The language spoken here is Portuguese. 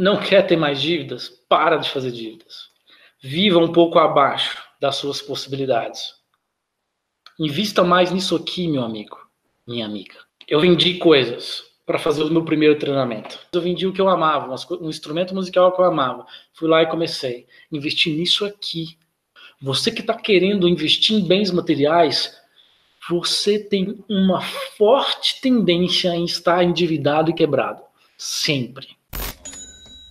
Não quer ter mais dívidas? Para de fazer dívidas. Viva um pouco abaixo das suas possibilidades. Invista mais nisso aqui, meu amigo, minha amiga. Eu vendi coisas para fazer o meu primeiro treinamento. Eu vendi o que eu amava, um instrumento musical que eu amava. Fui lá e comecei. Investi nisso aqui. Você que está querendo investir em bens materiais, você tem uma forte tendência em estar endividado e quebrado. Sempre.